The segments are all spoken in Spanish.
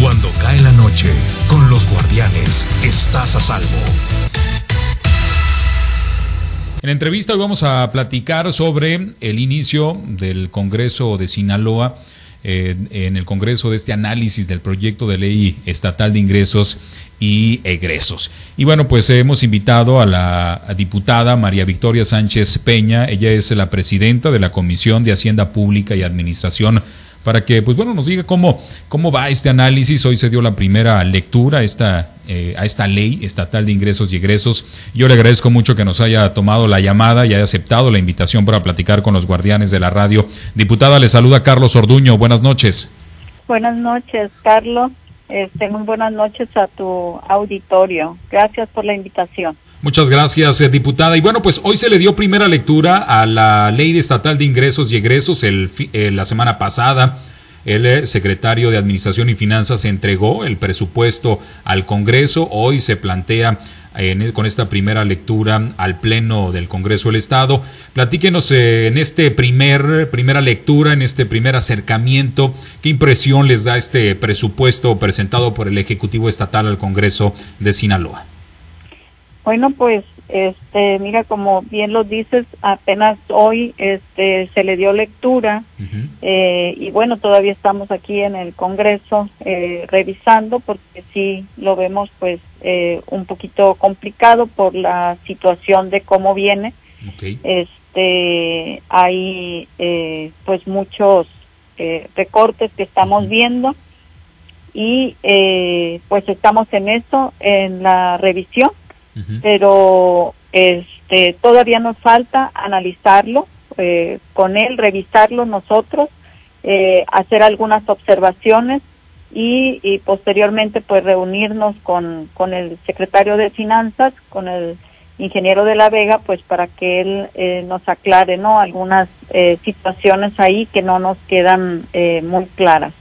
Cuando cae la noche, con los guardianes, estás a salvo. En entrevista hoy vamos a platicar sobre el inicio del Congreso de Sinaloa en el Congreso de este análisis del proyecto de ley estatal de ingresos y egresos. Y bueno, pues hemos invitado a la diputada María Victoria Sánchez Peña, ella es la presidenta de la Comisión de Hacienda Pública y Administración para que, pues bueno, nos diga cómo, cómo va este análisis. Hoy se dio la primera lectura esta, eh, a esta ley estatal de ingresos y egresos. Yo le agradezco mucho que nos haya tomado la llamada y haya aceptado la invitación para platicar con los guardianes de la radio. Diputada, le saluda Carlos Orduño. Buenas noches. Buenas noches, Carlos. Este, muy buenas noches a tu auditorio. Gracias por la invitación. Muchas gracias, eh, diputada. Y bueno, pues hoy se le dio primera lectura a la Ley Estatal de Ingresos y Egresos el, eh, la semana pasada. El eh, secretario de Administración y Finanzas entregó el presupuesto al Congreso. Hoy se plantea con esta primera lectura al Pleno del Congreso del Estado. Platíquenos en este primer, primera lectura, en este primer acercamiento, qué impresión les da este presupuesto presentado por el Ejecutivo Estatal al Congreso de Sinaloa. Bueno, pues, este, mira, como bien lo dices, apenas hoy, este, se le dio lectura eh, y bueno, todavía estamos aquí en el Congreso eh, revisando porque sí lo vemos, pues, eh, un poquito complicado por la situación de cómo viene. Este, hay, pues, muchos recortes que estamos viendo y pues estamos en eso, en la revisión pero este todavía nos falta analizarlo eh, con él, revisarlo nosotros, eh, hacer algunas observaciones y, y, posteriormente pues reunirnos con, con el secretario de Finanzas, con el ingeniero de la Vega, pues para que él eh, nos aclare no algunas eh, situaciones ahí que no nos quedan eh, muy claras.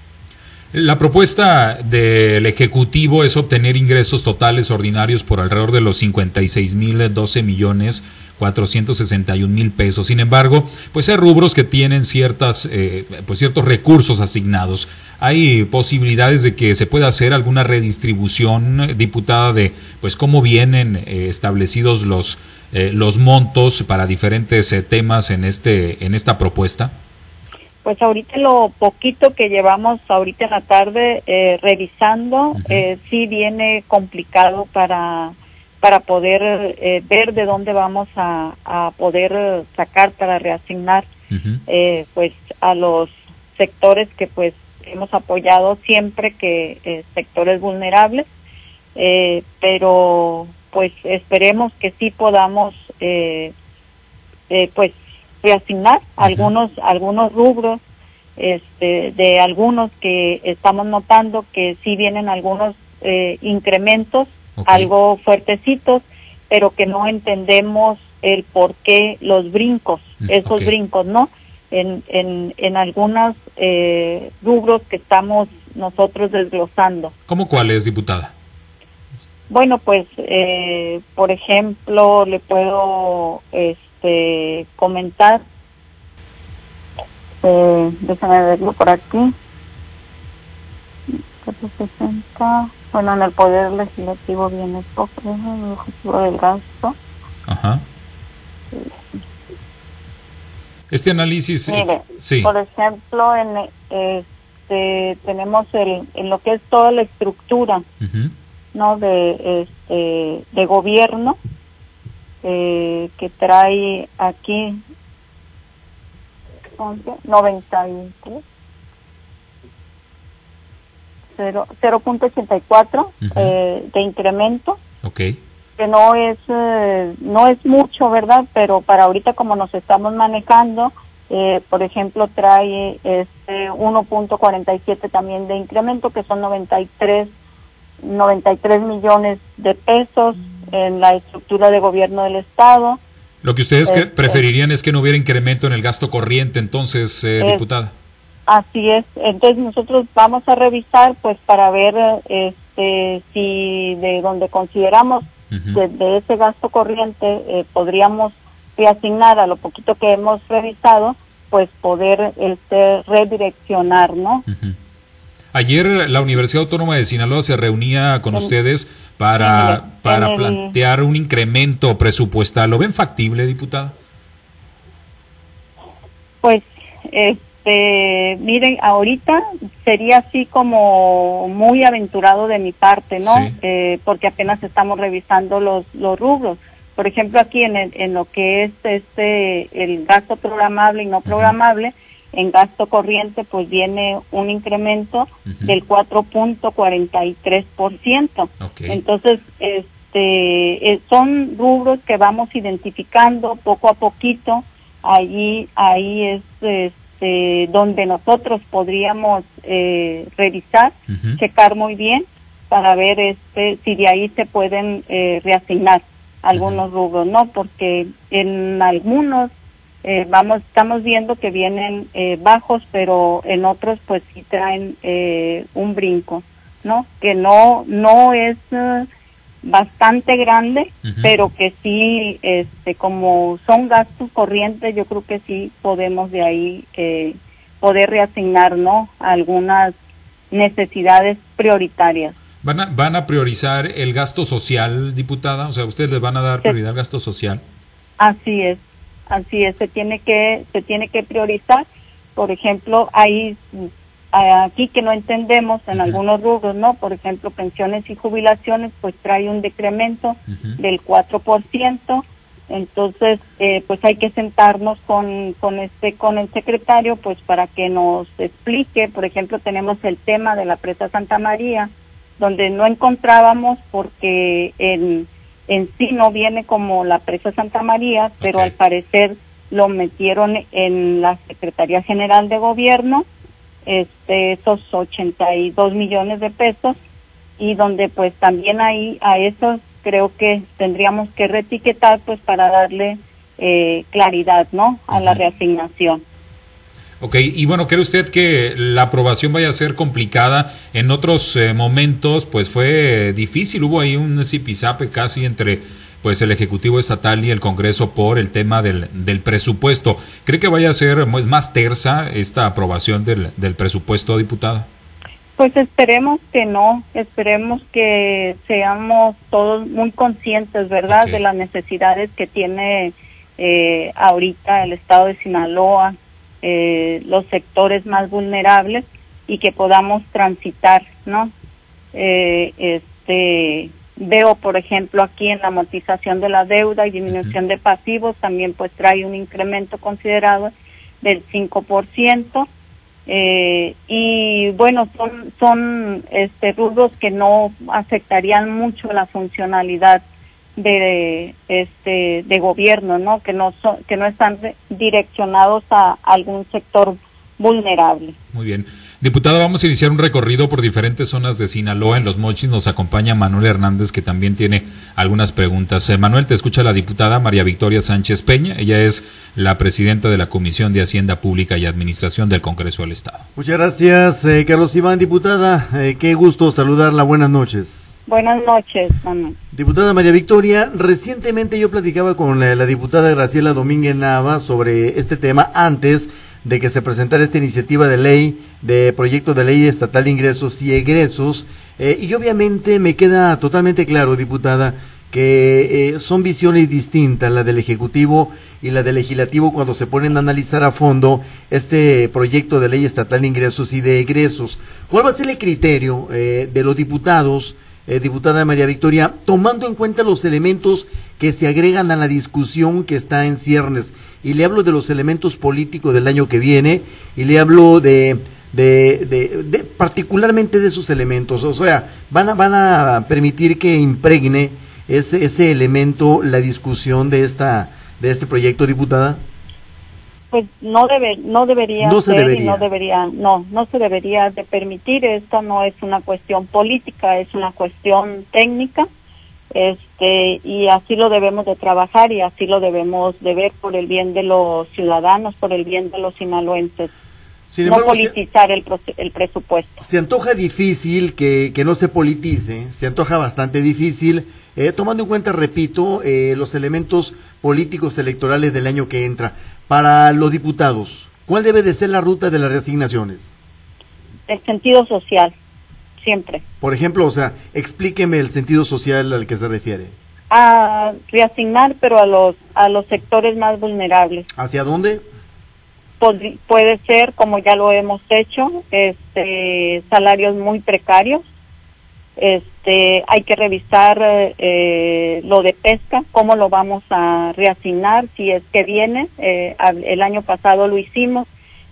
La propuesta del Ejecutivo es obtener ingresos totales ordinarios por alrededor de los 56 mil 12 millones 461 mil pesos. Sin embargo, pues hay rubros que tienen ciertas, eh, pues ciertos recursos asignados. Hay posibilidades de que se pueda hacer alguna redistribución, diputada, de pues cómo vienen eh, establecidos los, eh, los montos para diferentes temas en, este, en esta propuesta. Pues ahorita lo poquito que llevamos ahorita en la tarde eh, revisando, eh, sí viene complicado para, para poder eh, ver de dónde vamos a, a poder sacar para reasignar eh, pues a los sectores que pues hemos apoyado siempre que eh, sectores vulnerables, eh, pero pues esperemos que sí podamos pues reasignar algunos algunos rubros este, de algunos que estamos notando que sí vienen algunos eh, incrementos algo fuertecitos pero que no entendemos el por qué los brincos esos okay. brincos no en en en algunos eh, rubros que estamos nosotros desglosando ¿Cómo cuáles diputada? Bueno, pues, eh, por ejemplo, le puedo este, comentar, eh, déjame verlo por aquí, 460, bueno, en el Poder Legislativo viene poco, el objetivo del gasto. Ajá. Este análisis, Mire, sí. por ejemplo, en este, tenemos el, en lo que es toda la estructura, no de este de gobierno eh, que trae aquí 93 cero- 0.84 Ujú. eh, de incremento Ok. que no es eh, no es mucho verdad pero para ahorita como nos estamos manejando eh, por ejemplo trae este 1.47 también de incremento que son 93 93 millones de pesos en la estructura de gobierno del estado Lo que ustedes que Este. preferirían es que no hubiera incremento en el gasto corriente, entonces, eh, Es- diputada. Así es. Entonces nosotros vamos a revisar, pues, para ver este, si de donde consideramos Ujú. de, de ese gasto corriente eh, podríamos reasignar a lo poquito que hemos revisado, pues poder este, redireccionar, ¿no? Ujú. Ayer la Universidad Autónoma de Sinaloa se reunía con ustedes para, para plantear un incremento presupuestal. ¿Lo ven factible, diputada? Pues, este, miren, ahorita sería así como muy aventurado de mi parte, ¿no? Eh, porque apenas estamos revisando los, los rubros. Por ejemplo, aquí en, en lo que es este el gasto programable y no programable, en gasto corriente pues viene un incremento del 4.43%. Entonces, este eh, son rubros que vamos identificando poco a poquito. Allí ahí es este, donde nosotros podríamos eh, revisar, checar muy bien para ver este si de ahí se pueden eh, reasignar algunos rubros, ¿no? Porque en algunos eh, vamos estamos viendo que vienen eh, bajos, pero en otros pues sí traen eh, un brinco, ¿no? Que no no es bastante grande, pero que sí, este, como son gastos corrientes, yo creo que sí podemos de ahí poder reasignar, ¿no? Algunas necesidades prioritarias. ¿Van a, ¿Van a priorizar el gasto social, diputada? O sea, ¿ustedes les van a dar prioridad al gasto social? Así es, así es, se tiene que, se tiene que priorizar. Por ejemplo, hay aquí que no entendemos en algunos rubros, ¿no? Por ejemplo, pensiones y jubilaciones, pues trae un decremento del 4%. Entonces, eh, pues hay que sentarnos con, con este, con el secretario, pues para que nos explique. Por ejemplo, tenemos el tema de la presa Santa María, donde no encontrábamos porque en, en sí no viene como la presa Santa María, pero al parecer lo metieron en la Secretaría General de Gobierno, este, esos 82 millones de pesos, y donde pues también ahí a esos creo que tendríamos que retiquetar pues para darle eh, claridad, ¿no? A la reasignación. Ok, y bueno, ¿cree usted que la aprobación vaya a ser complicada? En otros eh, momentos, pues fue difícil, hubo ahí un zipizape casi entre pues el Ejecutivo Estatal y el Congreso por el tema del, del presupuesto. ¿Cree que vaya a ser pues, más tersa esta aprobación del, del presupuesto, diputada? Pues esperemos que no, esperemos que seamos todos muy conscientes, ¿verdad?, de las necesidades que tiene eh, ahorita el Estado de Sinaloa, eh, los sectores más vulnerables y que podamos transitar, ¿no? Eh, este, veo, por ejemplo, aquí en la amortización de la deuda y disminución de pasivos, también pues trae un incremento considerado del 5%. Eh, y bueno, son, son este, rubros que no afectarían mucho la funcionalidad de este de gobierno no que no son que no están direccionados a algún sector vulnerable muy bien Diputado, vamos a iniciar un recorrido por diferentes zonas de Sinaloa. En Los Mochis nos acompaña Manuel Hernández, que también tiene algunas preguntas. Eh, Manuel, te escucha la diputada María Victoria Sánchez Peña. Ella es la presidenta de la Comisión de Hacienda Pública y Administración del Congreso del Estado. Muchas gracias, eh, Carlos Iván, diputada. Eh, qué gusto saludarla. Buenas noches. Buenas noches, Manuel. Diputada María Victoria, recientemente yo platicaba con la diputada Graciela Domínguez Nava sobre este tema antes de que se presentara esta iniciativa de ley, de proyecto de ley estatal de ingresos y egresos. Eh, y obviamente me queda totalmente claro, diputada, que eh, son visiones distintas, la del Ejecutivo y la del Legislativo, cuando se ponen a analizar a fondo este proyecto de ley estatal de ingresos y de egresos. ¿Cuál va a ser el criterio eh, de los diputados? diputada María Victoria, tomando en cuenta los elementos que se agregan a la discusión que está en ciernes. Y le hablo de los elementos políticos del año que viene y le hablo de, de, de, particularmente de esos elementos. O sea, van a, van a permitir que impregne ese, ese elemento la discusión de, esta, de este proyecto, diputada pues no debe no debería no ser y no debería no no se debería de permitir esto no es una cuestión política es una cuestión técnica este y así lo debemos de trabajar y así lo debemos de ver por el bien de los ciudadanos por el bien de los sinaloenses no politizar el, el, presupuesto. Se antoja difícil que, que, no se politice, se antoja bastante difícil, eh, tomando en cuenta, repito, eh, los elementos políticos electorales del año que entra. Para los diputados, ¿cuál debe de ser la ruta de las reasignaciones? el sentido social, siempre. Por ejemplo, o sea, explíqueme el sentido social al que se refiere. A reasignar, pero a los, a los sectores más vulnerables. ¿Hacia dónde? puede ser, como ya lo hemos hecho, este, salarios muy precarios. Este, hay que revisar eh, lo de pesca, cómo lo vamos a reasignar, si es que viene. Eh, el año pasado lo hicimos,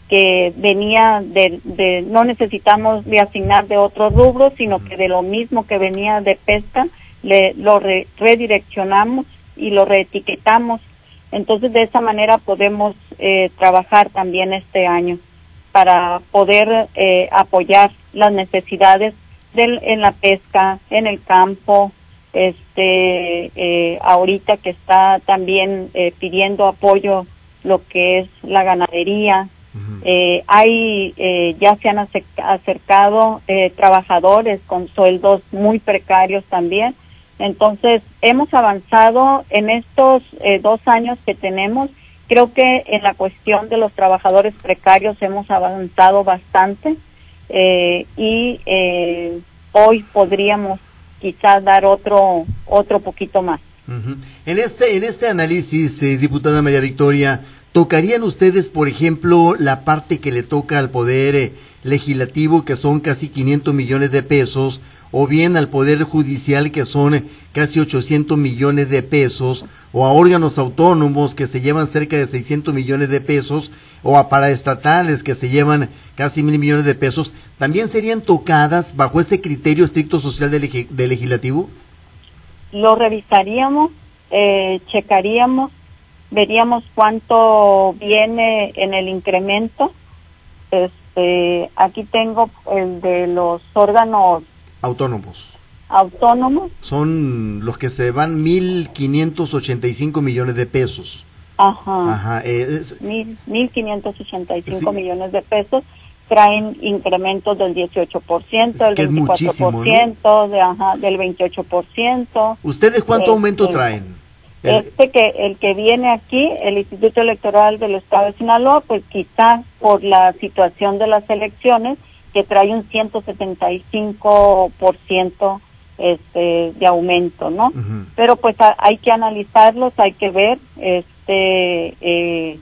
que venía de, de no necesitamos reasignar de otros rubros, sino que de lo mismo que venía de pesca, le, lo redireccionamos y lo reetiquetamos entonces, de esa manera podemos eh, trabajar también este año para poder eh, apoyar las necesidades del, en la pesca, en el campo, este, eh, ahorita que está también pidiendo apoyo lo que es la ganadería. Hay, ya se han acercado trabajadores con sueldos muy precarios también entonces, hemos avanzado en estos eh, dos años que tenemos. Creo que en la cuestión de los trabajadores precarios hemos avanzado bastante eh, y eh, hoy podríamos quizás dar otro otro poquito más. En este en este análisis, diputada María Victoria, tocarían ustedes, por ejemplo, la parte que le toca al poder legislativo, que son casi 500 millones de pesos o bien al Poder Judicial, que son casi 800 millones de pesos, o a órganos autónomos que se llevan cerca de 600 millones de pesos, o a paraestatales que se llevan casi mil millones de pesos, ¿también serían tocadas bajo ese criterio estricto social del, legislativo? Lo revisaríamos, eh, checaríamos, veríamos cuánto viene en el incremento. Este, aquí tengo el de los órganos Autónomos. Autónomos. Son los que se van 1.585 millones de pesos. Ajá. Ajá. Eh, 1.585 millones de pesos traen incrementos del 18%, del 24%, de, ajá, del 28%. ¿Ustedes cuánto aumento traen? Este que el que viene aquí, el Instituto Electoral del Estado de Sinaloa, pues quizás por la situación de las elecciones, que trae un 175% este, de aumento, ¿no? Pero pues hay que analizarlos, hay que ver este eh,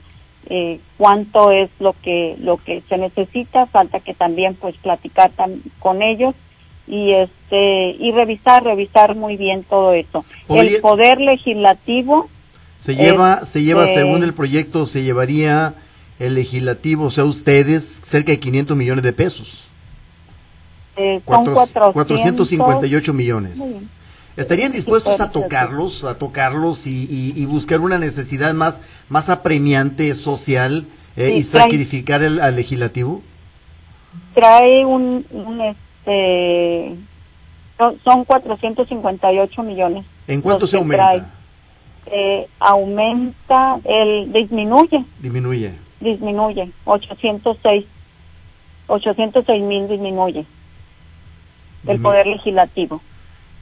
eh, cuánto es lo que lo que se necesita, falta que también pues platicar con ellos y este y revisar revisar muy bien todo eso. el poder legislativo se lleva se lleva según el proyecto se llevaría el legislativo, o sea, ustedes, cerca de 500 millones de pesos. Eh, son 458 millones. ¿Estarían dispuestos a tocarlos, a tocarlos y, buscar una necesidad más, más apremiante social eh, y sacrificar el, al legislativo? Trae un, un este, son 458 millones. ¿En cuánto se aumenta? Eh, aumenta, el disminuye. Disminuye disminuye, 806, 806 mil disminuye el poder legislativo.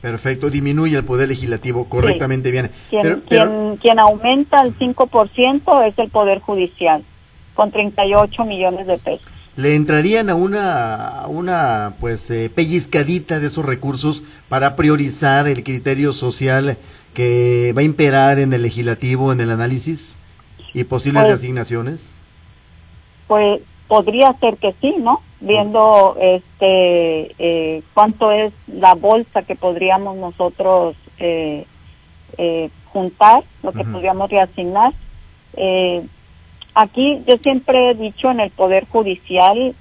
Perfecto, disminuye el poder legislativo, correctamente bien. Quien, quien, aumenta el 5% es el poder judicial, con 38 millones de pesos. ¿Le entrarían a una, una pues eh, pellizcadita de esos recursos para priorizar el criterio social que va a imperar en el legislativo, en el análisis y posibles pues, asignaciones? pues podría ser que sí, ¿no? Viendo este eh, cuánto es la bolsa que podríamos nosotros eh, eh, juntar, lo que podríamos reasignar. aquí yo siempre he dicho en el Poder Judicial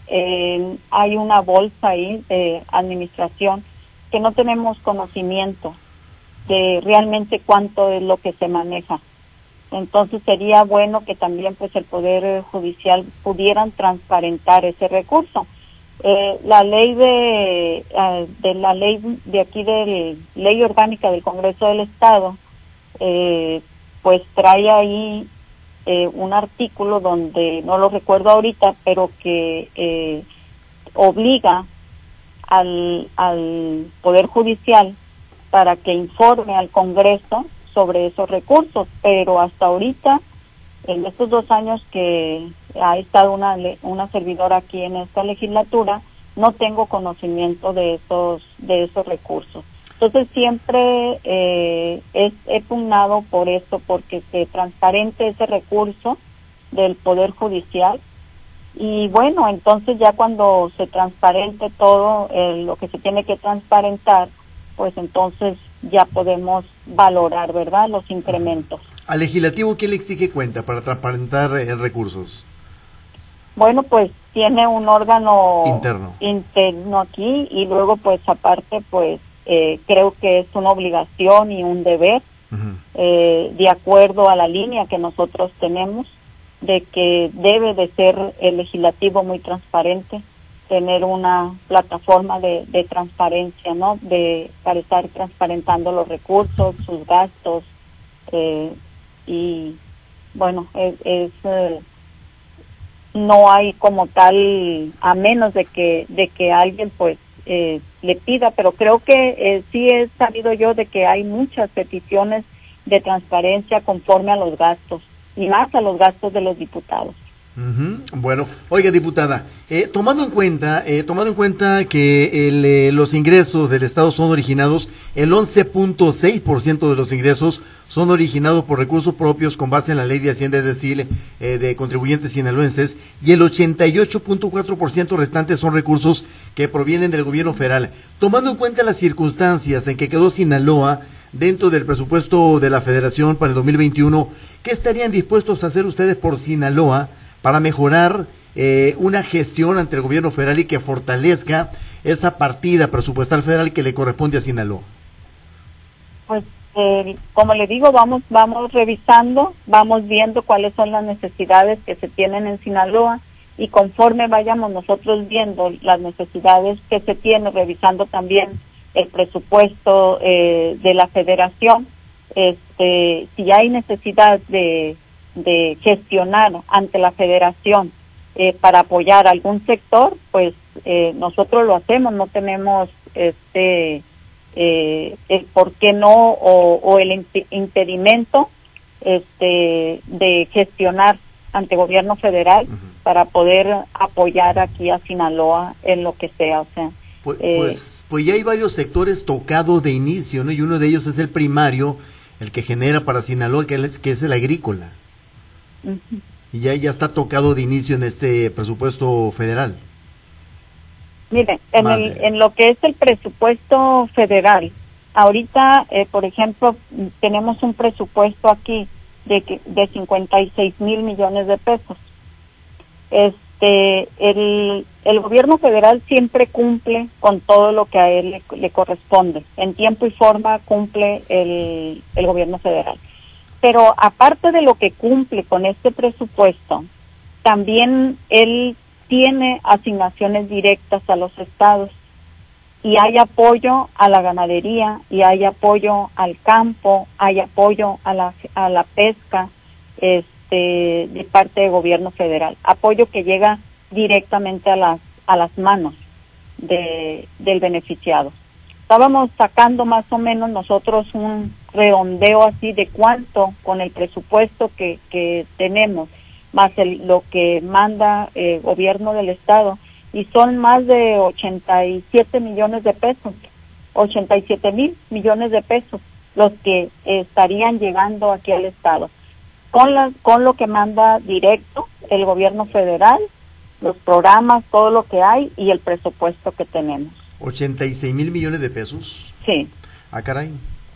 hay una bolsa ahí de administración que no tenemos conocimiento de realmente cuánto es lo que se maneja. Entonces sería bueno que también pues el Poder Judicial pudieran transparentar ese recurso. Eh, la ley de, eh, de la ley de aquí de ley orgánica del Congreso del Estado eh, pues trae ahí un artículo donde no lo recuerdo ahorita pero que obliga al, al Poder Judicial para que informe al Congreso sobre esos recursos, pero hasta ahorita, en estos dos años que ha estado una, una servidora aquí en esta legislatura, no tengo conocimiento de esos de esos recursos. Entonces siempre eh, es, he pugnado por eso, porque se transparente ese recurso del Poder Judicial. Y bueno, entonces ya cuando se transparente todo eh, lo que se tiene que transparentar, pues entonces ya podemos valorar, ¿verdad?, los incrementos. ¿Al legislativo qué le exige cuenta para transparentar eh, recursos? Bueno, pues tiene un órgano interno. interno aquí y luego pues aparte pues eh, creo que es una obligación y un deber eh, de acuerdo a la línea que nosotros tenemos de que debe de ser el legislativo muy transparente tener una plataforma de, transparencia no de para estar transparentando los recursos sus gastos eh, y bueno es, es no hay como tal a menos de que de que alguien pues eh, le pida pero creo que eh, sí he sabido yo de que hay muchas peticiones de transparencia conforme a los gastos y más a los gastos de los diputados bueno, oiga diputada, eh, tomando en cuenta, eh, tomando en cuenta que eh, los ingresos del Estado son originados, el 11.6% de los ingresos son originados por recursos propios con base en la ley de Hacienda, es decir, de contribuyentes sinaloenses, y el 88.4% restante son recursos que provienen del gobierno federal. Tomando en cuenta las circunstancias en que quedó Sinaloa dentro del presupuesto de la Federación para el 2021, ¿qué estarían dispuestos a hacer ustedes por Sinaloa? Para mejorar eh, una gestión ante el gobierno federal y que fortalezca esa partida presupuestal federal que le corresponde a Sinaloa? Pues eh, como le digo, vamos vamos revisando, vamos viendo cuáles son las necesidades que se tienen en Sinaloa y conforme vayamos nosotros viendo las necesidades que se tienen, revisando también el presupuesto eh, de la federación, este, si hay necesidad de de gestionar ante la federación eh, para apoyar algún sector, pues eh, nosotros lo hacemos, no tenemos este eh, el por qué no o, el impedimento este de gestionar ante gobierno federal para poder apoyar aquí a Sinaloa en lo que sea, o sea. Pues, pues, pues, ya hay varios sectores tocados de inicio, ¿no? Y uno de ellos es el primario, el que genera para Sinaloa, que es, que es el agrícola. Y ya, ya está tocado de inicio en este presupuesto federal. Mire, en, el, en lo que es el presupuesto federal, ahorita, eh, por ejemplo, tenemos un presupuesto aquí de, de 56 mil millones de pesos. Este, el, el gobierno federal siempre cumple con todo lo que a él le, le corresponde. En tiempo y forma cumple el, el gobierno federal. Pero aparte de lo que cumple con este presupuesto, también él tiene asignaciones directas a los estados. Y hay apoyo a la ganadería y hay apoyo al campo, hay apoyo a la, a la pesca este, de parte del gobierno federal, apoyo que llega directamente a las, a las manos de, del beneficiado. Estábamos sacando más o menos nosotros un redondeo así de cuánto con el presupuesto que, que tenemos, más el, lo que manda el eh, gobierno del Estado, y son más de 87 millones de pesos, 87 mil millones de pesos los que estarían llegando aquí al Estado. Con, la, con lo que manda directo el gobierno federal, los programas, todo lo que hay y el presupuesto que tenemos. 86 mil millones de pesos. Sí. Ah, caray.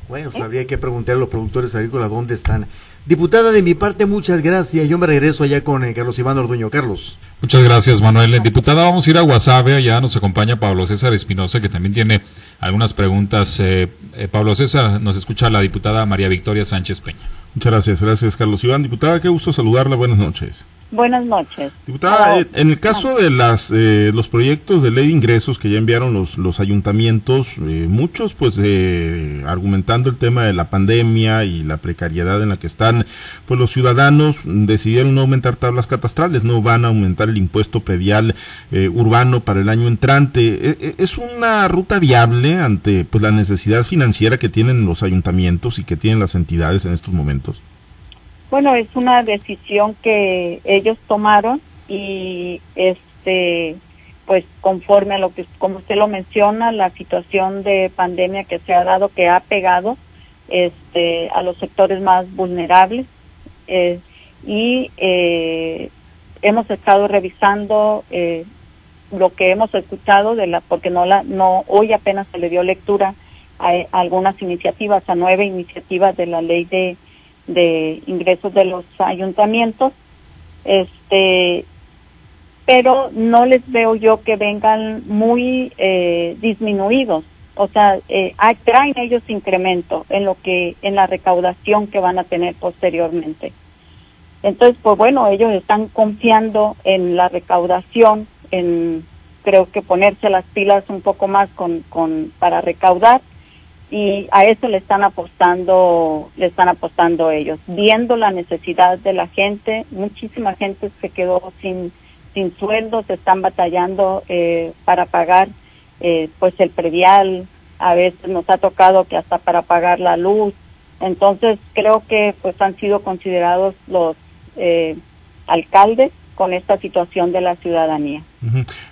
Bueno, habría que preguntar a los productores agrícolas dónde están. Diputada, de mi parte, muchas gracias. Yo me regreso allá con eh, Carlos Iván Orduño. Carlos. Muchas gracias, Manuel. Diputada, vamos a ir a Guasave. Allá nos acompaña Pablo César Espinosa, que también tiene algunas preguntas. Eh, eh, Pablo César, nos escucha la diputada María Victoria Sánchez Peña. Muchas gracias, gracias, Carlos Iván. Diputada, qué gusto saludarla. Buenas noches. Buenas noches. Diputada, eh, en el caso de las eh, los proyectos de ley de ingresos que ya enviaron los los ayuntamientos, eh, muchos pues argumentando el tema de la pandemia y la precariedad en la que están, pues los ciudadanos decidieron no aumentar tablas catastrales, no van a aumentar el impuesto predial urbano para el año entrante. ¿Es una ruta viable ante pues la necesidad financiera que tienen los ayuntamientos y que tienen las entidades en estos momentos? Bueno, es una decisión que ellos tomaron y este pues conforme a lo que, como usted lo menciona, la situación de pandemia que se ha dado, que ha pegado este, a los sectores más vulnerables. Eh, y eh, hemos estado revisando eh, lo que hemos escuchado de la, porque no la, no, hoy apenas se le dio lectura a, a algunas iniciativas, a nueve iniciativas de la ley de, de ingresos de los ayuntamientos, este, pero no les veo yo que vengan muy eh, disminuidos. O sea, eh, traen ellos incremento en lo que, en la recaudación que van a tener posteriormente. Entonces, pues bueno, ellos están confiando en la recaudación, en creo que ponerse las pilas un poco más con, con para recaudar y a eso le están apostando, le están apostando ellos, viendo la necesidad de la gente, muchísima gente se quedó sin sin sueldos, están batallando eh, para pagar eh, pues el predial, a veces nos ha tocado que hasta para pagar la luz, entonces creo que pues han sido considerados los eh, alcaldes con esta situación de la ciudadanía.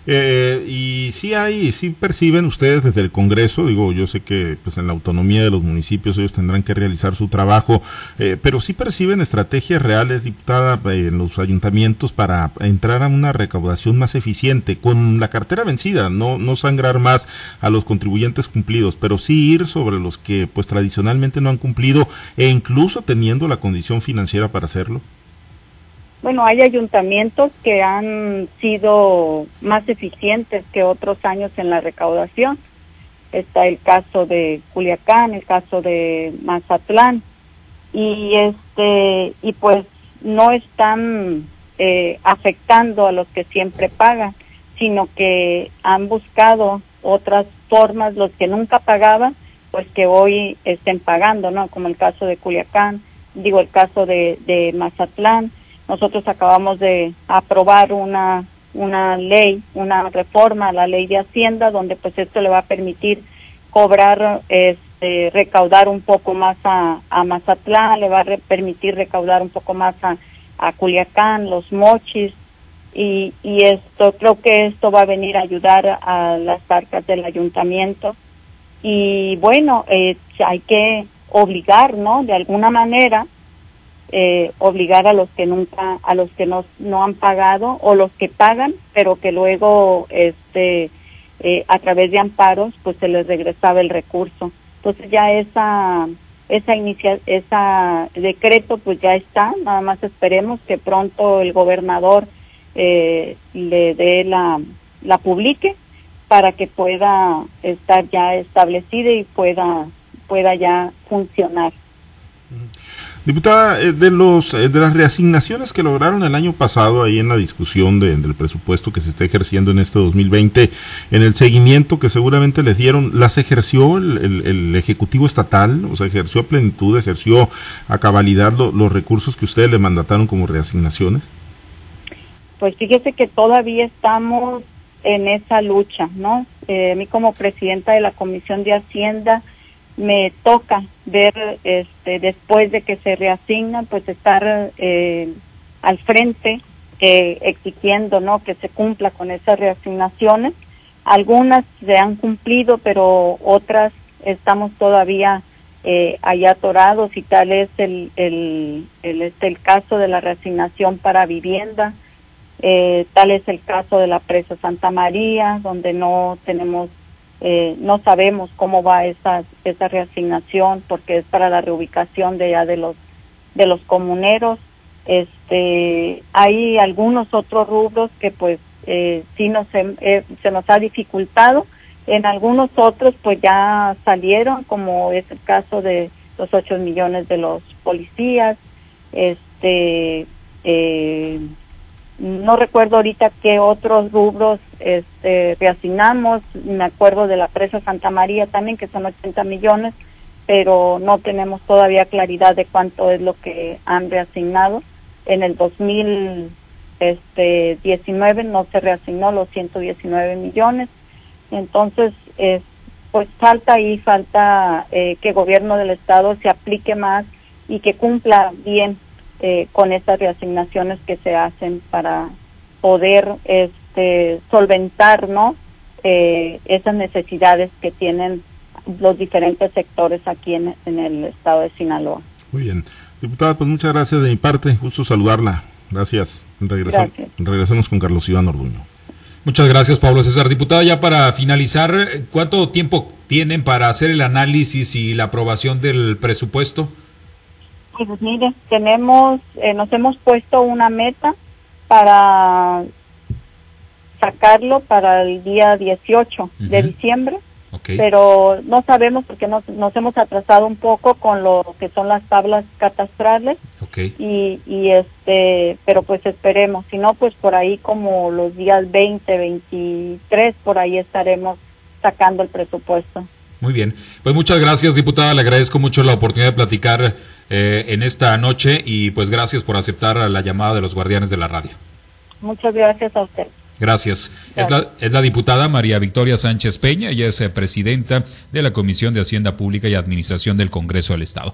Eh, y sí hay, sí perciben ustedes desde el Congreso, digo, yo sé que pues en la autonomía de los municipios ellos tendrán que realizar su trabajo, eh, pero sí perciben estrategias reales, diputada, eh, en los ayuntamientos para entrar a una recaudación más eficiente, con la cartera vencida, no, no sangrar más a los contribuyentes cumplidos, pero sí ir sobre los que pues tradicionalmente no han cumplido e incluso teniendo la condición financiera para hacerlo. Bueno, hay ayuntamientos que han sido más eficientes que otros años en la recaudación. Está el caso de Culiacán, el caso de Mazatlán y este y pues no están eh, afectando a los que siempre pagan, sino que han buscado otras formas los que nunca pagaban, pues que hoy estén pagando, ¿no? Como el caso de Culiacán, digo el caso de, de Mazatlán nosotros acabamos de aprobar una, una ley, una reforma a la ley de Hacienda, donde pues esto le va a permitir cobrar, este, recaudar un poco más a, a Mazatlán, le va a permitir recaudar un poco más a, a Culiacán, los mochis, y, y esto, creo que esto va a venir a ayudar a las arcas del ayuntamiento. Y bueno, eh, hay que obligar, ¿no? De alguna manera, eh, obligar a los que nunca, a los que no, no han pagado o los que pagan, pero que luego, este, eh, a través de amparos, pues se les regresaba el recurso. Entonces ya esa, esa inicia, esa decreto pues ya está, nada más esperemos que pronto el gobernador eh, le dé la, la publique para que pueda estar ya establecida y pueda, pueda ya funcionar. Diputada, eh, de los eh, de las reasignaciones que lograron el año pasado ahí en la discusión del presupuesto que se está ejerciendo en este 2020, en el seguimiento que seguramente les dieron, ¿las ejerció el, Ejecutivo Estatal? O sea, ¿ejerció a plenitud, ejerció a cabalidad los recursos que ustedes le mandataron como reasignaciones? Pues fíjese que todavía estamos en esa lucha, ¿no? Eh, a mí como presidenta de la Comisión de Hacienda, me toca ver este después de que se reasignan pues estar eh, al frente eh, exigiendo no que se cumpla con esas reasignaciones. Algunas se han cumplido pero otras estamos todavía eh, ahí atorados y tal es el, el, el, este, el caso de la reasignación para vivienda eh, tal es el caso de la presa Santa María donde no tenemos eh, no sabemos cómo va esa, esa reasignación porque es para la reubicación de ya de los de los comuneros. Este, hay algunos otros rubros que pues eh, sí nos, eh, se nos ha dificultado. En algunos otros pues ya salieron, como es el caso de los 8 millones de los policías. Este, eh, no recuerdo ahorita qué otros rubros este, reasignamos, me acuerdo de la presa Santa María también, que son 80 millones, pero no tenemos todavía claridad de cuánto es lo que han reasignado. En el 2019 no se reasignó los 119 millones, entonces pues falta ahí, falta eh, que el gobierno del Estado se aplique más y que cumpla bien eh, con estas reasignaciones que se hacen para poder este solventar, ¿no? Eh, esas necesidades que tienen los diferentes sectores aquí en, en el estado de Sinaloa. Muy bien. Diputada, pues muchas gracias de mi parte. Gusto saludarla. Gracias. Regresa, Gracias. Regresemos con Carlos Iván Orduño. Muchas gracias, Pablo César. Diputada, ya para finalizar, ¿cuánto tiempo tienen para hacer el análisis y la aprobación del presupuesto? Pues mire, tenemos, eh, nos hemos puesto una meta para sacarlo para el día 18 de diciembre, Ok. pero no sabemos porque nos, nos hemos atrasado un poco con lo que son las tablas catastrales Ok. y, y este, pero pues esperemos, si no pues por ahí como los días 20, 23, por ahí estaremos sacando el presupuesto. Muy bien. Pues muchas gracias, diputada. Le agradezco mucho la oportunidad de platicar eh, en esta noche y pues gracias por aceptar la llamada de los guardianes de la radio. Muchas gracias a usted. Gracias. Es la, es la diputada María Victoria Sánchez Peña, ella es eh, presidenta de la Comisión de Hacienda Pública y Administración del Congreso del Estado.